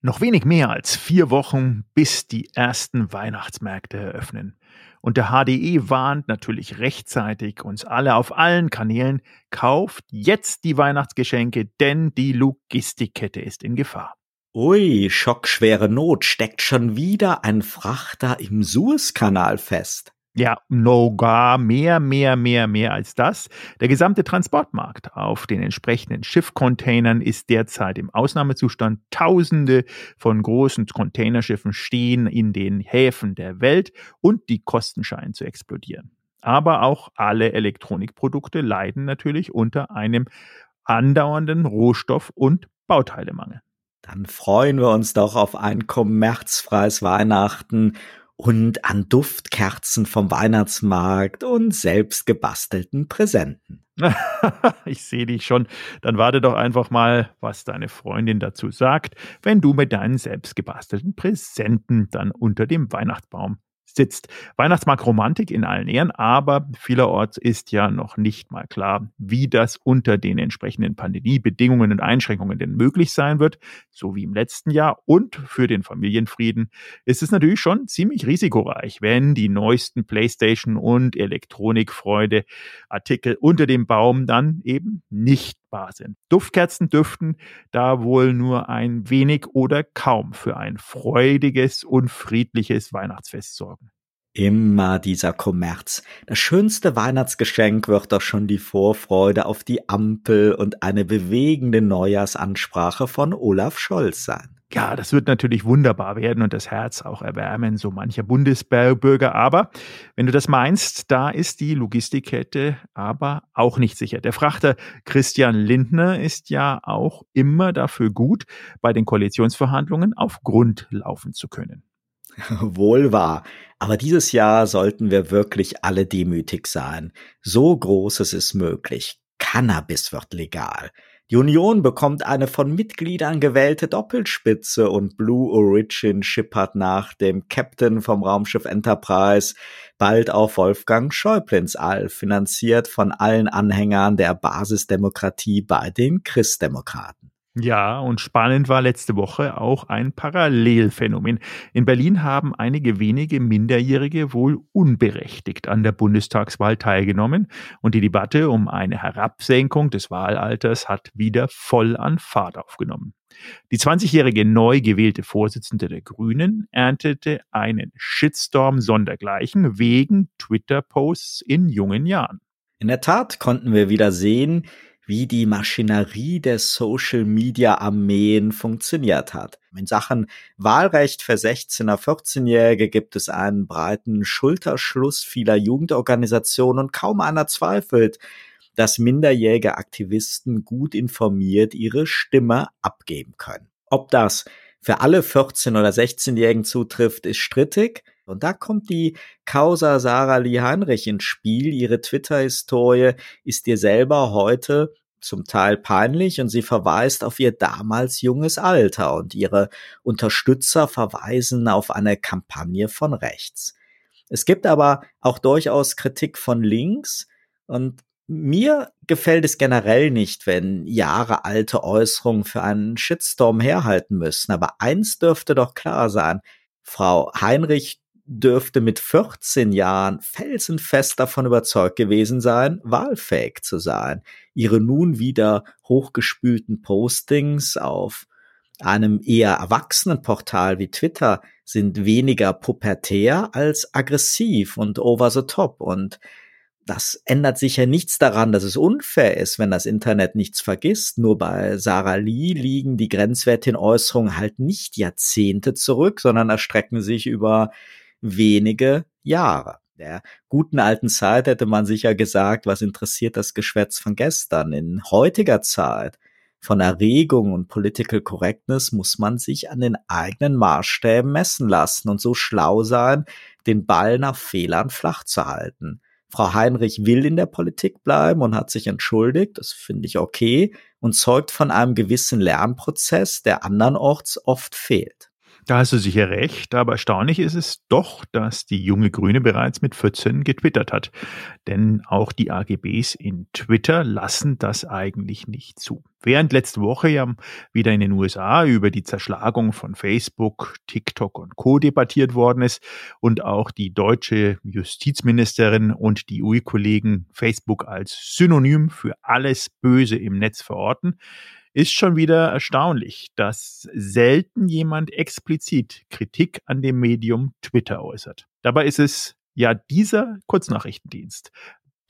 Noch wenig mehr als vier Wochen, bis die ersten Weihnachtsmärkte eröffnen. Und der HDE warnt natürlich rechtzeitig uns alle auf allen Kanälen, kauft jetzt die Weihnachtsgeschenke, denn die Logistikkette ist in Gefahr. Ui, schockschwere Not, steckt schon wieder ein Frachter im Suezkanal fest. Ja, no gar mehr, mehr, mehr, mehr als das. Der gesamte Transportmarkt auf den entsprechenden Schiffcontainern ist derzeit im Ausnahmezustand. Tausende von großen Containerschiffen stehen in den Häfen der Welt und die Kosten scheinen zu explodieren. Aber auch alle Elektronikprodukte leiden natürlich unter einem andauernden Rohstoff- und Bauteilemangel. Dann freuen wir uns doch auf ein kommerzfreies Weihnachten und an Duftkerzen vom Weihnachtsmarkt und selbst gebastelten Präsenten. ich sehe dich schon. Dann warte doch einfach mal, was deine Freundin dazu sagt, wenn du mit deinen selbst gebastelten Präsenten dann unter dem Weihnachtsbaum sitzt. Weihnachtsmarktromantik in allen Ehren, aber vielerorts ist ja noch nicht mal klar, wie das unter den entsprechenden Pandemiebedingungen und Einschränkungen denn möglich sein wird, so wie im letzten Jahr. Und für den Familienfrieden ist es natürlich schon ziemlich risikoreich, wenn die neuesten PlayStation und Elektronikfreude Artikel unter dem Baum dann eben nicht bar sind. Duftkerzen dürften da wohl nur ein wenig oder kaum für ein freudiges und friedliches Weihnachtsfest sorgen. Immer dieser Kommerz. Das schönste Weihnachtsgeschenk wird doch schon die Vorfreude auf die Ampel und eine bewegende Neujahrsansprache von Olaf Scholz sein. Ja, das wird natürlich wunderbar werden und das Herz auch erwärmen, so mancher Bundesbürger. Aber wenn du das meinst, da ist die Logistikkette aber auch nicht sicher. Der Frachter Christian Lindner ist ja auch immer dafür gut, bei den Koalitionsverhandlungen auf Grund laufen zu können. Wohl wahr. Aber dieses Jahr sollten wir wirklich alle demütig sein. So Großes ist möglich. Cannabis wird legal. Die Union bekommt eine von Mitgliedern gewählte Doppelspitze und Blue Origin schippert nach dem Captain vom Raumschiff Enterprise bald auf Wolfgang Schäublins All, finanziert von allen Anhängern der Basisdemokratie bei den Christdemokraten. Ja, und spannend war letzte Woche auch ein Parallelphänomen. In Berlin haben einige wenige Minderjährige wohl unberechtigt an der Bundestagswahl teilgenommen und die Debatte um eine Herabsenkung des Wahlalters hat wieder voll an Fahrt aufgenommen. Die 20-jährige neu gewählte Vorsitzende der Grünen erntete einen Shitstorm sondergleichen wegen Twitter-Posts in jungen Jahren. In der Tat konnten wir wieder sehen, wie die Maschinerie der Social-Media-Armeen funktioniert hat. In Sachen Wahlrecht für 16er, 14-Jährige gibt es einen breiten Schulterschluss vieler Jugendorganisationen und kaum einer zweifelt, dass minderjährige Aktivisten gut informiert ihre Stimme abgeben können. Ob das für alle 14- oder 16-Jährigen zutrifft, ist strittig. Und da kommt die Causa Sarah Lee Heinrich ins Spiel. Ihre Twitter-Historie ist ihr selber heute zum Teil peinlich und sie verweist auf ihr damals junges Alter und ihre Unterstützer verweisen auf eine Kampagne von rechts. Es gibt aber auch durchaus Kritik von links und mir gefällt es generell nicht, wenn Jahre alte Äußerungen für einen Shitstorm herhalten müssen. Aber eins dürfte doch klar sein. Frau Heinrich dürfte mit 14 Jahren felsenfest davon überzeugt gewesen sein, wahlfähig zu sein. Ihre nun wieder hochgespülten Postings auf einem eher erwachsenen Portal wie Twitter sind weniger pubertär als aggressiv und over the top und das ändert sicher nichts daran, dass es unfair ist, wenn das Internet nichts vergisst. Nur bei Sarah Lee liegen die grenzwertigen Äußerungen halt nicht Jahrzehnte zurück, sondern erstrecken sich über wenige Jahre. Der guten alten Zeit hätte man sicher gesagt, was interessiert das Geschwätz von gestern? In heutiger Zeit von Erregung und Political Correctness muss man sich an den eigenen Maßstäben messen lassen und so schlau sein, den Ball nach Fehlern flach zu halten. Frau Heinrich will in der Politik bleiben und hat sich entschuldigt, das finde ich okay, und zeugt von einem gewissen Lernprozess, der andernorts oft fehlt. Da hast du sicher recht, aber erstaunlich ist es doch, dass die junge Grüne bereits mit 14 getwittert hat. Denn auch die AGBs in Twitter lassen das eigentlich nicht zu. Während letzte Woche ja wieder in den USA über die Zerschlagung von Facebook, TikTok und Co. debattiert worden ist und auch die deutsche Justizministerin und die EU-Kollegen Facebook als Synonym für alles Böse im Netz verorten, ist schon wieder erstaunlich, dass selten jemand explizit Kritik an dem Medium Twitter äußert. Dabei ist es ja dieser Kurznachrichtendienst,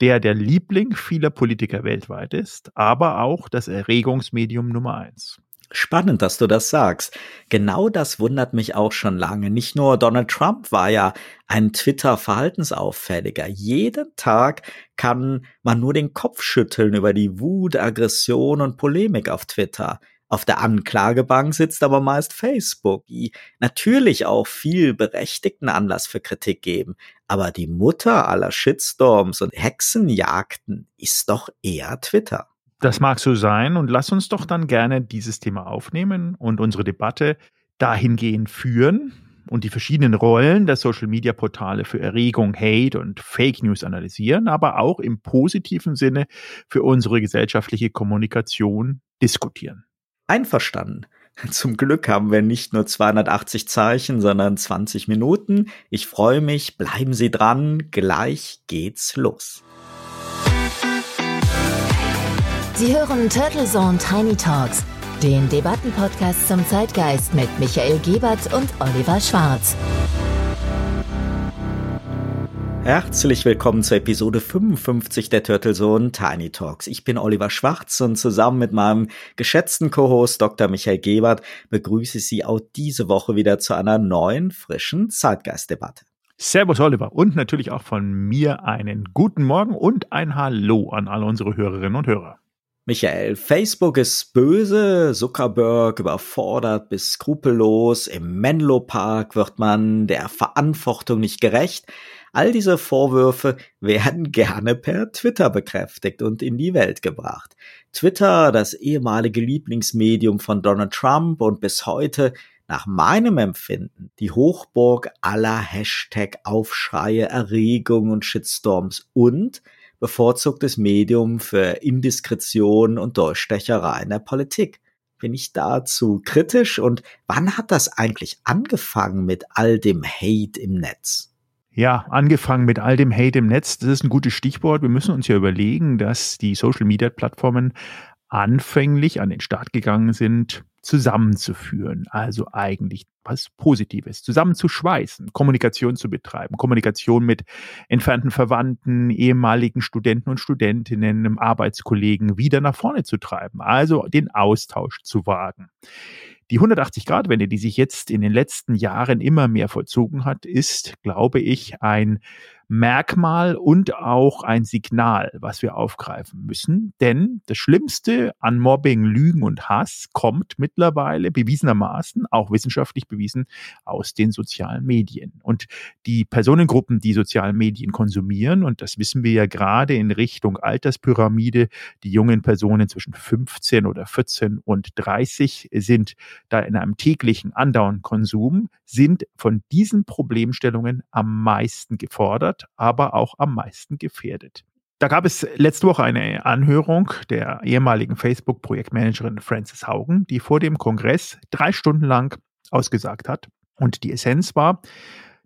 der der Liebling vieler Politiker weltweit ist, aber auch das Erregungsmedium Nummer eins. Spannend, dass du das sagst. Genau das wundert mich auch schon lange. Nicht nur Donald Trump war ja ein Twitter-Verhaltensauffälliger. Jeden Tag kann man nur den Kopf schütteln über die Wut, Aggression und Polemik auf Twitter. Auf der Anklagebank sitzt aber meist Facebook, die natürlich auch viel berechtigten Anlass für Kritik geben. Aber die Mutter aller Shitstorms und Hexenjagden ist doch eher Twitter. Das mag so sein und lass uns doch dann gerne dieses Thema aufnehmen und unsere Debatte dahingehend führen und die verschiedenen Rollen der Social-Media-Portale für Erregung, Hate und Fake News analysieren, aber auch im positiven Sinne für unsere gesellschaftliche Kommunikation diskutieren. Einverstanden. Zum Glück haben wir nicht nur 280 Zeichen, sondern 20 Minuten. Ich freue mich, bleiben Sie dran, gleich geht's los. Sie hören Turtle Zone Tiny Talks, den Debattenpodcast zum Zeitgeist mit Michael Gebert und Oliver Schwarz. Herzlich willkommen zur Episode 55 der Turtle Zone Tiny Talks. Ich bin Oliver Schwarz und zusammen mit meinem geschätzten Co-Host Dr. Michael Gebert begrüße ich Sie auch diese Woche wieder zu einer neuen, frischen Zeitgeistdebatte. Servus Oliver und natürlich auch von mir einen guten Morgen und ein Hallo an alle unsere Hörerinnen und Hörer. Michael, Facebook ist böse, Zuckerberg überfordert bis skrupellos, im Menlo Park wird man der Verantwortung nicht gerecht. All diese Vorwürfe werden gerne per Twitter bekräftigt und in die Welt gebracht. Twitter, das ehemalige Lieblingsmedium von Donald Trump und bis heute nach meinem Empfinden die Hochburg aller Hashtag-Aufschreie, Erregungen und Shitstorms und bevorzugtes Medium für Indiskretion und Durchstecherei in der Politik. Bin ich dazu kritisch und wann hat das eigentlich angefangen mit all dem Hate im Netz? Ja, angefangen mit all dem Hate im Netz, das ist ein gutes Stichwort. Wir müssen uns ja überlegen, dass die Social-Media-Plattformen anfänglich an den Start gegangen sind, zusammenzuführen. Also eigentlich was Positives. Zusammenzuschweißen, Kommunikation zu betreiben, Kommunikation mit entfernten Verwandten, ehemaligen Studenten und Studentinnen, Arbeitskollegen wieder nach vorne zu treiben. Also den Austausch zu wagen. Die 180-Grad-Wende, die sich jetzt in den letzten Jahren immer mehr vollzogen hat, ist, glaube ich, ein Merkmal und auch ein Signal, was wir aufgreifen müssen. Denn das Schlimmste an Mobbing, Lügen und Hass kommt mittlerweile bewiesenermaßen, auch wissenschaftlich bewiesen, aus den sozialen Medien. Und die Personengruppen, die sozialen Medien konsumieren, und das wissen wir ja gerade in Richtung Alterspyramide, die jungen Personen zwischen 15 oder 14 und 30 sind da in einem täglichen andauernden Konsum, sind von diesen Problemstellungen am meisten gefordert aber auch am meisten gefährdet. Da gab es letzte Woche eine Anhörung der ehemaligen Facebook-Projektmanagerin Frances Haugen, die vor dem Kongress drei Stunden lang ausgesagt hat. Und die Essenz war,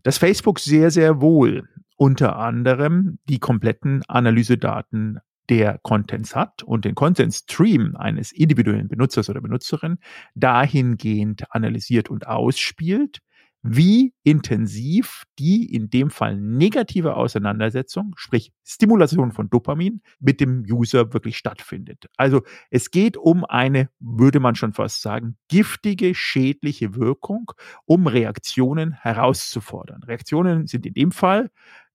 dass Facebook sehr, sehr wohl unter anderem die kompletten Analysedaten der Contents hat und den Content Stream eines individuellen Benutzers oder Benutzerin dahingehend analysiert und ausspielt, wie intensiv die in dem Fall negative Auseinandersetzung, sprich Stimulation von Dopamin, mit dem User wirklich stattfindet. Also es geht um eine, würde man schon fast sagen, giftige, schädliche Wirkung, um Reaktionen herauszufordern. Reaktionen sind in dem Fall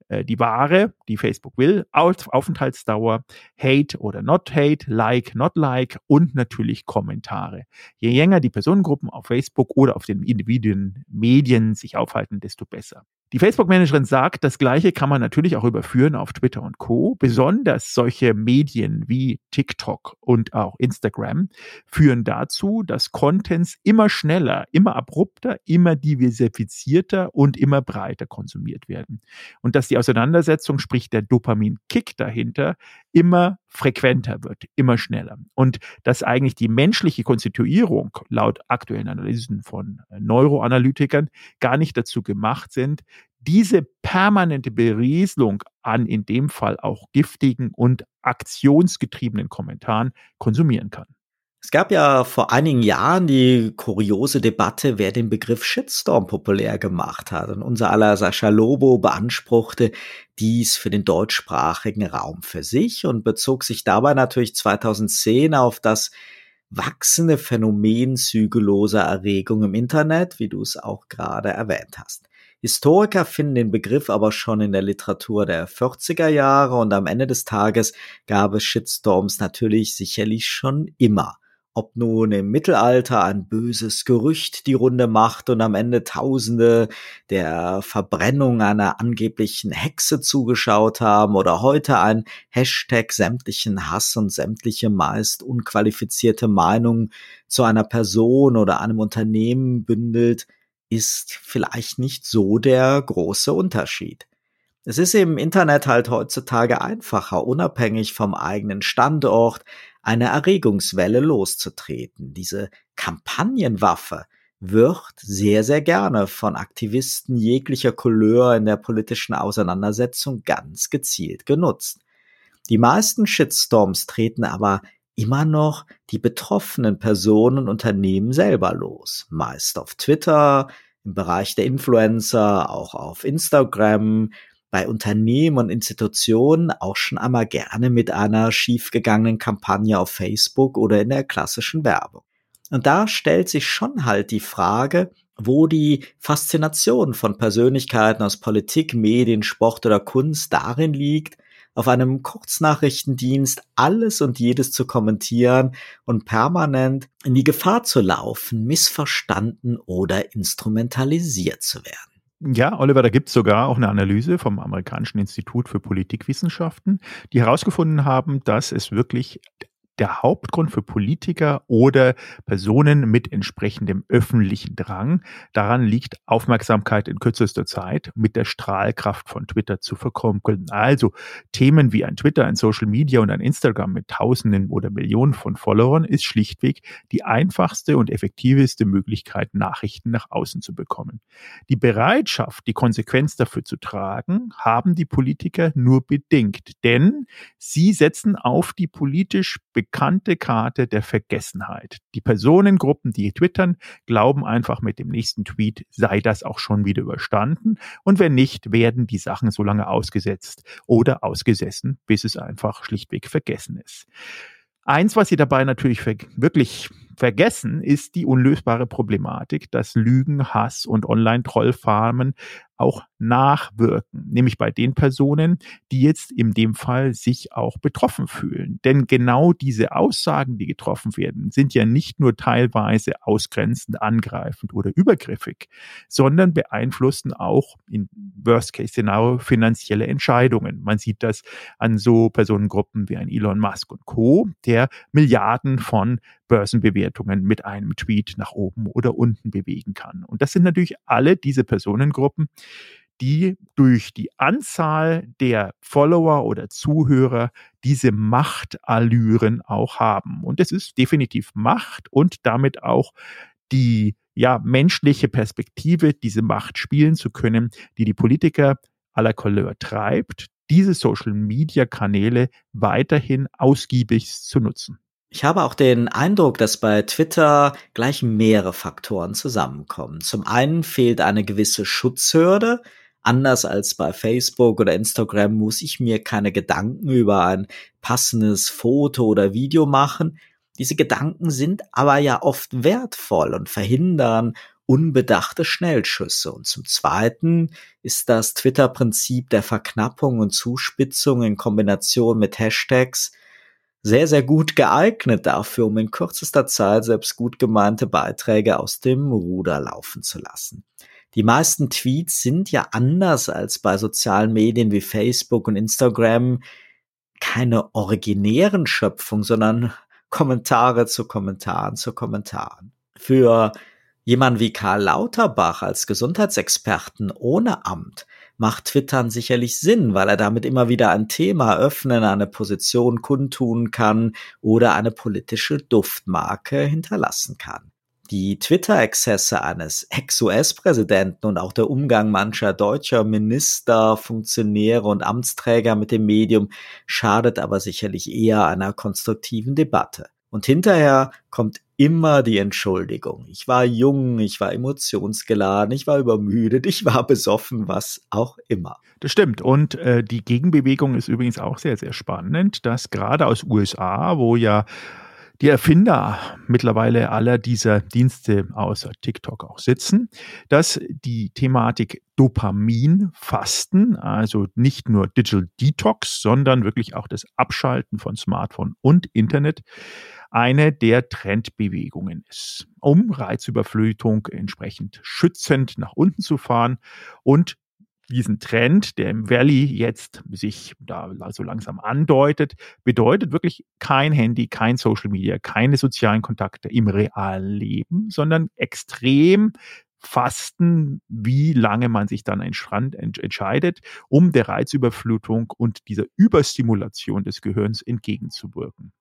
äh, die Ware, die Facebook will, Aufenthaltsdauer, Hate oder Not Hate, Like, Not Like und natürlich Kommentare. Je länger die Personengruppen auf Facebook oder auf den Individuen Medien sich aufhalten, desto besser. Die Facebook-Managerin sagt, das Gleiche kann man natürlich auch überführen auf Twitter und Co. Besonders solche Medien wie TikTok und auch Instagram führen dazu, dass Contents immer schneller, immer abrupter, immer diversifizierter und immer breiter konsumiert werden. Und dass die Auseinandersetzung, sprich der Dopamin-Kick dahinter, immer frequenter wird, immer schneller. Und dass eigentlich die menschliche Konstituierung laut aktuellen Analysen von Neuroanalytikern gar nicht dazu gemacht sind, diese permanente Berieselung an in dem Fall auch giftigen und aktionsgetriebenen Kommentaren konsumieren kann. Es gab ja vor einigen Jahren die kuriose Debatte, wer den Begriff Shitstorm populär gemacht hat. Und unser aller Sascha Lobo beanspruchte dies für den deutschsprachigen Raum für sich und bezog sich dabei natürlich 2010 auf das wachsende Phänomen zügelloser Erregung im Internet, wie du es auch gerade erwähnt hast. Historiker finden den Begriff aber schon in der Literatur der 40er Jahre und am Ende des Tages gab es Shitstorms natürlich sicherlich schon immer. Ob nun im Mittelalter ein böses Gerücht die Runde macht und am Ende Tausende der Verbrennung einer angeblichen Hexe zugeschaut haben oder heute ein Hashtag sämtlichen Hass und sämtliche meist unqualifizierte Meinungen zu einer Person oder einem Unternehmen bündelt, ist vielleicht nicht so der große Unterschied. Es ist im Internet halt heutzutage einfacher, unabhängig vom eigenen Standort eine Erregungswelle loszutreten. Diese Kampagnenwaffe wird sehr, sehr gerne von Aktivisten jeglicher Couleur in der politischen Auseinandersetzung ganz gezielt genutzt. Die meisten Shitstorms treten aber immer noch die betroffenen Personen und Unternehmen selber los. Meist auf Twitter, im Bereich der Influencer, auch auf Instagram, bei Unternehmen und Institutionen auch schon einmal gerne mit einer schiefgegangenen Kampagne auf Facebook oder in der klassischen Werbung. Und da stellt sich schon halt die Frage, wo die Faszination von Persönlichkeiten aus Politik, Medien, Sport oder Kunst darin liegt, auf einem Kurznachrichtendienst alles und jedes zu kommentieren und permanent in die Gefahr zu laufen, missverstanden oder instrumentalisiert zu werden. Ja, Oliver, da gibt es sogar auch eine Analyse vom Amerikanischen Institut für Politikwissenschaften, die herausgefunden haben, dass es wirklich der Hauptgrund für Politiker oder Personen mit entsprechendem öffentlichen Drang. Daran liegt Aufmerksamkeit in kürzester Zeit mit der Strahlkraft von Twitter zu verkrummeln. Also Themen wie ein Twitter, ein Social Media und ein Instagram mit Tausenden oder Millionen von Followern ist schlichtweg die einfachste und effektivste Möglichkeit, Nachrichten nach außen zu bekommen. Die Bereitschaft, die Konsequenz dafür zu tragen, haben die Politiker nur bedingt, denn sie setzen auf die politisch bekannte Karte der Vergessenheit. Die Personengruppen, die twittern, glauben einfach mit dem nächsten Tweet sei das auch schon wieder überstanden und wenn nicht, werden die Sachen so lange ausgesetzt oder ausgesessen, bis es einfach schlichtweg vergessen ist. Eins, was Sie dabei natürlich wirklich vergessen, ist die unlösbare Problematik, dass Lügen, Hass und Online-Trollfarmen auch nachwirken, nämlich bei den Personen, die jetzt in dem Fall sich auch betroffen fühlen. Denn genau diese Aussagen, die getroffen werden, sind ja nicht nur teilweise ausgrenzend, angreifend oder übergriffig, sondern beeinflussen auch in Worst-Case-Szenario finanzielle Entscheidungen. Man sieht das an so Personengruppen wie ein Elon Musk und Co., der Milliarden von Börsenbewertungen mit einem Tweet nach oben oder unten bewegen kann. Und das sind natürlich alle diese Personengruppen, die durch die Anzahl der Follower oder Zuhörer diese Machtallüren auch haben. Und es ist definitiv Macht und damit auch die ja, menschliche Perspektive, diese Macht spielen zu können, die die Politiker aller Couleur treibt, diese Social-Media-Kanäle weiterhin ausgiebig zu nutzen. Ich habe auch den Eindruck, dass bei Twitter gleich mehrere Faktoren zusammenkommen. Zum einen fehlt eine gewisse Schutzhürde. Anders als bei Facebook oder Instagram muss ich mir keine Gedanken über ein passendes Foto oder Video machen. Diese Gedanken sind aber ja oft wertvoll und verhindern unbedachte Schnellschüsse. Und zum Zweiten ist das Twitter-Prinzip der Verknappung und Zuspitzung in Kombination mit Hashtags sehr, sehr gut geeignet dafür, um in kürzester Zeit selbst gut gemeinte Beiträge aus dem Ruder laufen zu lassen. Die meisten Tweets sind ja anders als bei sozialen Medien wie Facebook und Instagram keine originären Schöpfung, sondern Kommentare zu Kommentaren zu Kommentaren. Für jemanden wie Karl Lauterbach als Gesundheitsexperten ohne Amt macht Twittern sicherlich Sinn, weil er damit immer wieder ein Thema öffnen, eine Position kundtun kann oder eine politische Duftmarke hinterlassen kann. Die Twitter-Exzesse eines Ex-US-Präsidenten und auch der Umgang mancher deutscher Minister, Funktionäre und Amtsträger mit dem Medium schadet aber sicherlich eher einer konstruktiven Debatte. Und hinterher kommt immer die Entschuldigung. Ich war jung, ich war emotionsgeladen, ich war übermüdet, ich war besoffen, was auch immer. Das stimmt. Und äh, die Gegenbewegung ist übrigens auch sehr, sehr spannend, dass gerade aus USA, wo ja die Erfinder mittlerweile aller dieser Dienste außer TikTok auch sitzen, dass die Thematik Dopaminfasten, also nicht nur Digital Detox, sondern wirklich auch das Abschalten von Smartphone und Internet, eine der Trendbewegungen ist, um Reizüberflutung entsprechend schützend nach unten zu fahren und diesen Trend, der im Valley jetzt sich da so langsam andeutet, bedeutet wirklich kein Handy, kein Social Media, keine sozialen Kontakte im realen Leben, sondern extrem Fasten, wie lange man sich dann entscheidet, um der Reizüberflutung und dieser Überstimulation des Gehirns entgegenzuwirken.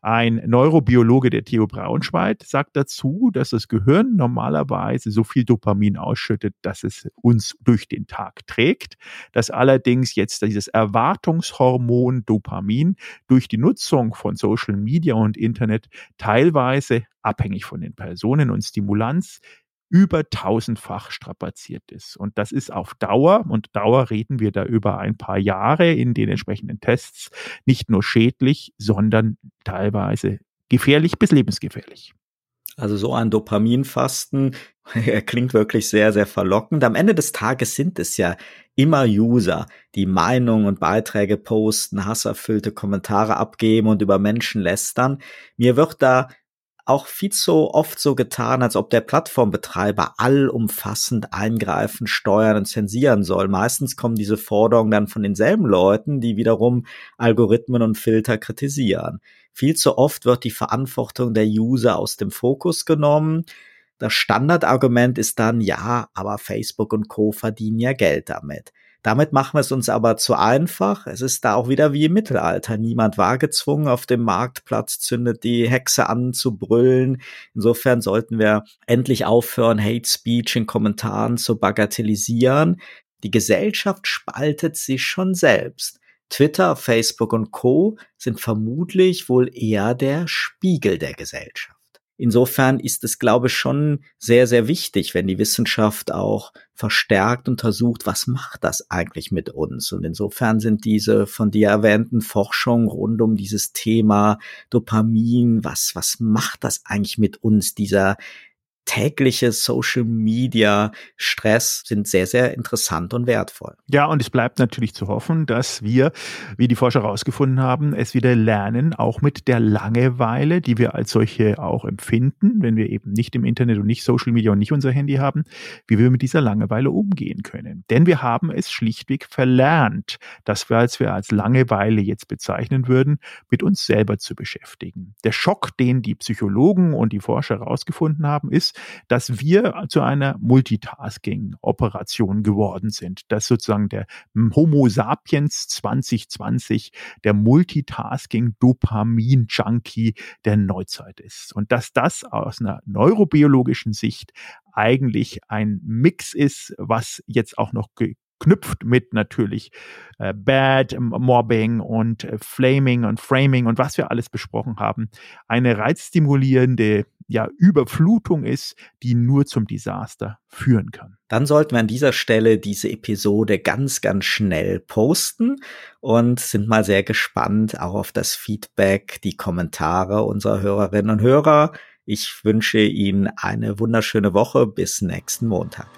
Ein Neurobiologe der Theo Braunschweig sagt dazu, dass das Gehirn normalerweise so viel Dopamin ausschüttet, dass es uns durch den Tag trägt, dass allerdings jetzt dieses Erwartungshormon Dopamin durch die Nutzung von Social Media und Internet teilweise abhängig von den Personen und Stimulanz über tausendfach strapaziert ist. Und das ist auf Dauer, und Dauer reden wir da über ein paar Jahre in den entsprechenden Tests, nicht nur schädlich, sondern teilweise gefährlich bis lebensgefährlich. Also so ein Dopaminfasten klingt wirklich sehr, sehr verlockend. Am Ende des Tages sind es ja immer User, die Meinungen und Beiträge posten, hasserfüllte Kommentare abgeben und über Menschen lästern. Mir wird da auch viel zu oft so getan, als ob der Plattformbetreiber allumfassend eingreifen, steuern und zensieren soll. Meistens kommen diese Forderungen dann von denselben Leuten, die wiederum Algorithmen und Filter kritisieren. Viel zu oft wird die Verantwortung der User aus dem Fokus genommen. Das Standardargument ist dann, ja, aber Facebook und Co verdienen ja Geld damit. Damit machen wir es uns aber zu einfach. Es ist da auch wieder wie im Mittelalter. Niemand war gezwungen, auf dem Marktplatz zündet die Hexe an zu brüllen. Insofern sollten wir endlich aufhören, Hate Speech in Kommentaren zu bagatellisieren. Die Gesellschaft spaltet sich schon selbst. Twitter, Facebook und Co sind vermutlich wohl eher der Spiegel der Gesellschaft. Insofern ist es, glaube ich, schon sehr, sehr wichtig, wenn die Wissenschaft auch verstärkt untersucht, was macht das eigentlich mit uns? Und insofern sind diese von dir erwähnten Forschungen rund um dieses Thema Dopamin, was, was macht das eigentlich mit uns, dieser tägliche Social Media Stress sind sehr, sehr interessant und wertvoll. Ja, und es bleibt natürlich zu hoffen, dass wir, wie die Forscher herausgefunden haben, es wieder lernen, auch mit der Langeweile, die wir als solche auch empfinden, wenn wir eben nicht im Internet und nicht Social Media und nicht unser Handy haben, wie wir mit dieser Langeweile umgehen können. Denn wir haben es schlichtweg verlernt, dass wir, als wir als Langeweile jetzt bezeichnen würden, mit uns selber zu beschäftigen. Der Schock, den die Psychologen und die Forscher herausgefunden haben, ist, dass wir zu einer Multitasking-Operation geworden sind, dass sozusagen der Homo sapiens 2020 der Multitasking-Dopamin-Junkie der Neuzeit ist. Und dass das aus einer neurobiologischen Sicht eigentlich ein Mix ist, was jetzt auch noch knüpft mit natürlich äh, Bad Mobbing und äh, Flaming und Framing und was wir alles besprochen haben, eine reizstimulierende ja, Überflutung ist, die nur zum Desaster führen kann. Dann sollten wir an dieser Stelle diese Episode ganz, ganz schnell posten und sind mal sehr gespannt auch auf das Feedback, die Kommentare unserer Hörerinnen und Hörer. Ich wünsche Ihnen eine wunderschöne Woche. Bis nächsten Montag.